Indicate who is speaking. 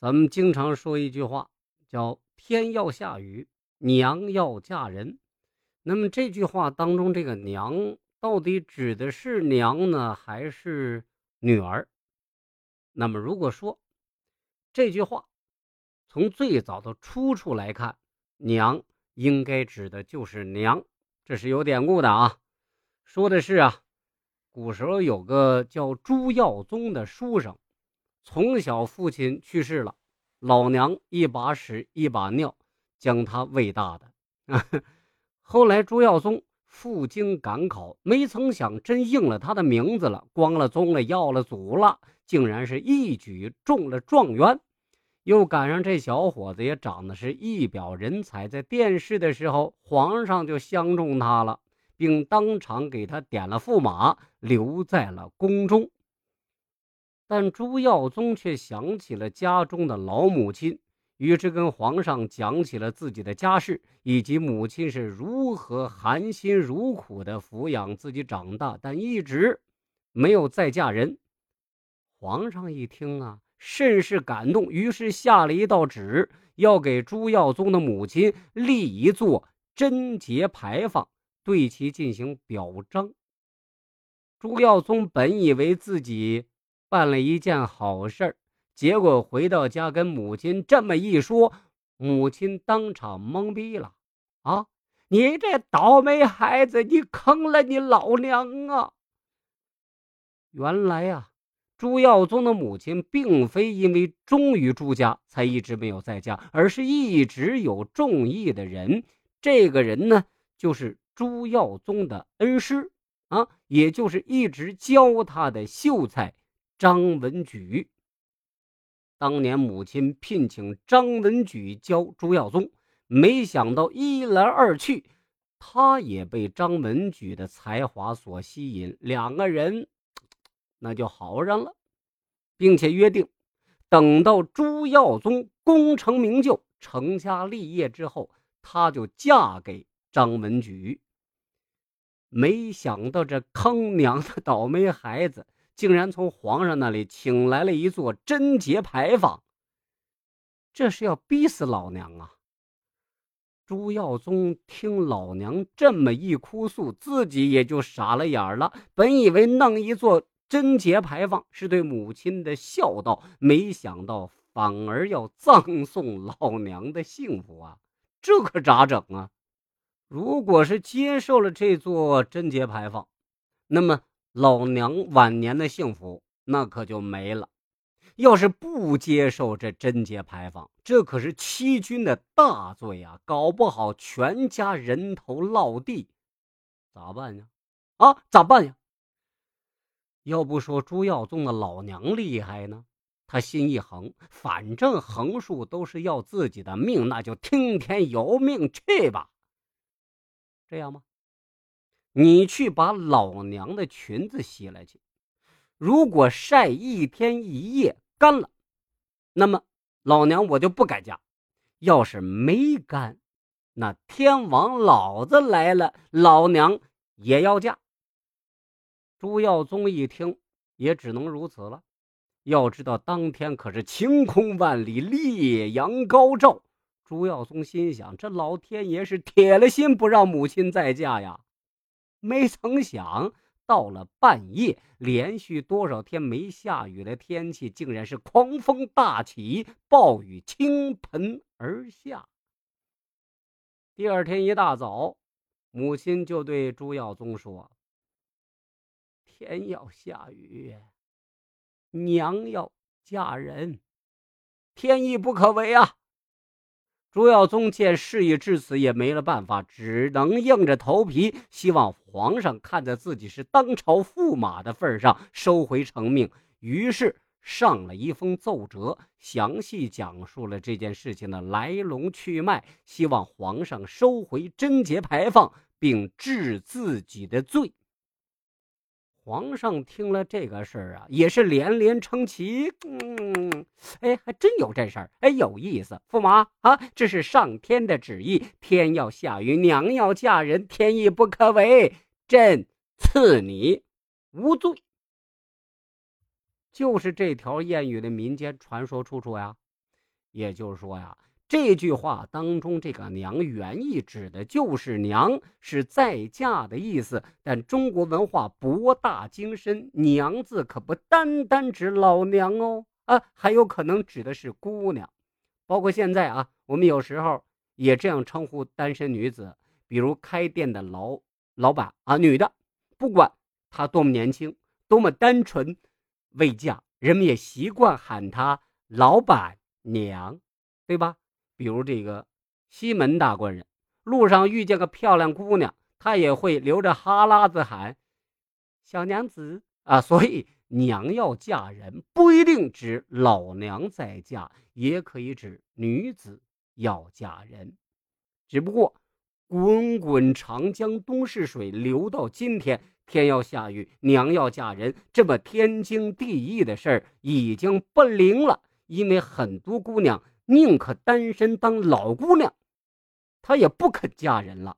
Speaker 1: 咱们经常说一句话，叫“天要下雨，娘要嫁人”。那么这句话当中，这个“娘”到底指的是娘呢，还是女儿？那么如果说这句话从最早的出处来看，“娘”应该指的就是娘，这是有典故的啊。说的是啊，古时候有个叫朱耀宗的书生。从小父亲去世了，老娘一把屎一把尿将他喂大的。后来朱耀宗赴京赶考，没曾想真应了他的名字了，光了宗了，耀了祖了，竟然是一举中了状元。又赶上这小伙子也长得是一表人才，在殿试的时候，皇上就相中他了，并当场给他点了驸马，留在了宫中。但朱耀宗却想起了家中的老母亲，于是跟皇上讲起了自己的家事，以及母亲是如何含辛茹苦的抚养自己长大，但一直没有再嫁人。皇上一听啊，甚是感动，于是下了一道旨，要给朱耀宗的母亲立一座贞节牌坊，对其进行表彰。朱耀宗本以为自己。办了一件好事结果回到家跟母亲这么一说，母亲当场懵逼了。啊，你这倒霉孩子，你坑了你老娘啊！原来呀，朱耀宗的母亲并非因为忠于朱家才一直没有在家，而是一直有中意的人。这个人呢，就是朱耀宗的恩师啊，也就是一直教他的秀才。张文举当年母亲聘请张文举教朱耀宗，没想到一来二去，他也被张文举的才华所吸引，两个人 那就好上了，并且约定，等到朱耀宗功成名就、成家立业之后，他就嫁给张文举。没想到这坑 娘的倒霉孩子！竟然从皇上那里请来了一座贞节牌坊，这是要逼死老娘啊！朱耀宗听老娘这么一哭诉，自己也就傻了眼了。本以为弄一座贞节牌坊是对母亲的孝道，没想到反而要葬送老娘的幸福啊！这可咋整啊？如果是接受了这座贞节牌坊，那么……老娘晚年的幸福那可就没了。要是不接受这贞节牌坊，这可是欺君的大罪啊！搞不好全家人头落地，咋办呀？啊，咋办呀？要不说朱耀宗的老娘厉害呢？他心一横，反正横竖都是要自己的命，那就听天由命去吧。这样吗？你去把老娘的裙子洗了去，如果晒一天一夜干了，那么老娘我就不改嫁；要是没干，那天王老子来了，老娘也要嫁。朱耀宗一听，也只能如此了。要知道，当天可是晴空万里，烈阳高照。朱耀宗心想：这老天爷是铁了心不让母亲再嫁呀！没曾想，到了半夜，连续多少天没下雨的天气，竟然是狂风大起，暴雨倾盆而下。第二天一大早，母亲就对朱耀宗说：“天要下雨，娘要嫁人，天意不可违啊！”朱耀宗见事已至此，也没了办法，只能硬着头皮，希望皇上看在自己是当朝驸马的份上，收回成命。于是上了一封奏折，详细讲述了这件事情的来龙去脉，希望皇上收回贞节牌坊，并治自己的罪。皇上听了这个事儿啊，也是连连称奇。嗯，哎，还真有这事儿，哎，有意思。驸马啊，这是上天的旨意，天要下雨，娘要嫁人，天意不可违，朕赐你无罪。就是这条谚语的民间传说出处呀。也就是说呀，这句话当中这个“娘”原意指的就是娘，是再嫁的意思。但中国文化博大精深，“娘”字可不单单指老娘哦，啊，还有可能指的是姑娘。包括现在啊，我们有时候也这样称呼单身女子，比如开店的老老板啊，女的，不管她多么年轻，多么单纯，未嫁，人们也习惯喊她老板娘，对吧？比如这个西门大官人，路上遇见个漂亮姑娘，他也会流着哈喇子喊小娘子啊。所以。娘要嫁人，不一定指老娘在嫁，也可以指女子要嫁人。只不过，滚滚长江东逝水，流到今天，天要下雨，娘要嫁人，这么天经地义的事儿已经不灵了。因为很多姑娘宁可单身当老姑娘，她也不肯嫁人了。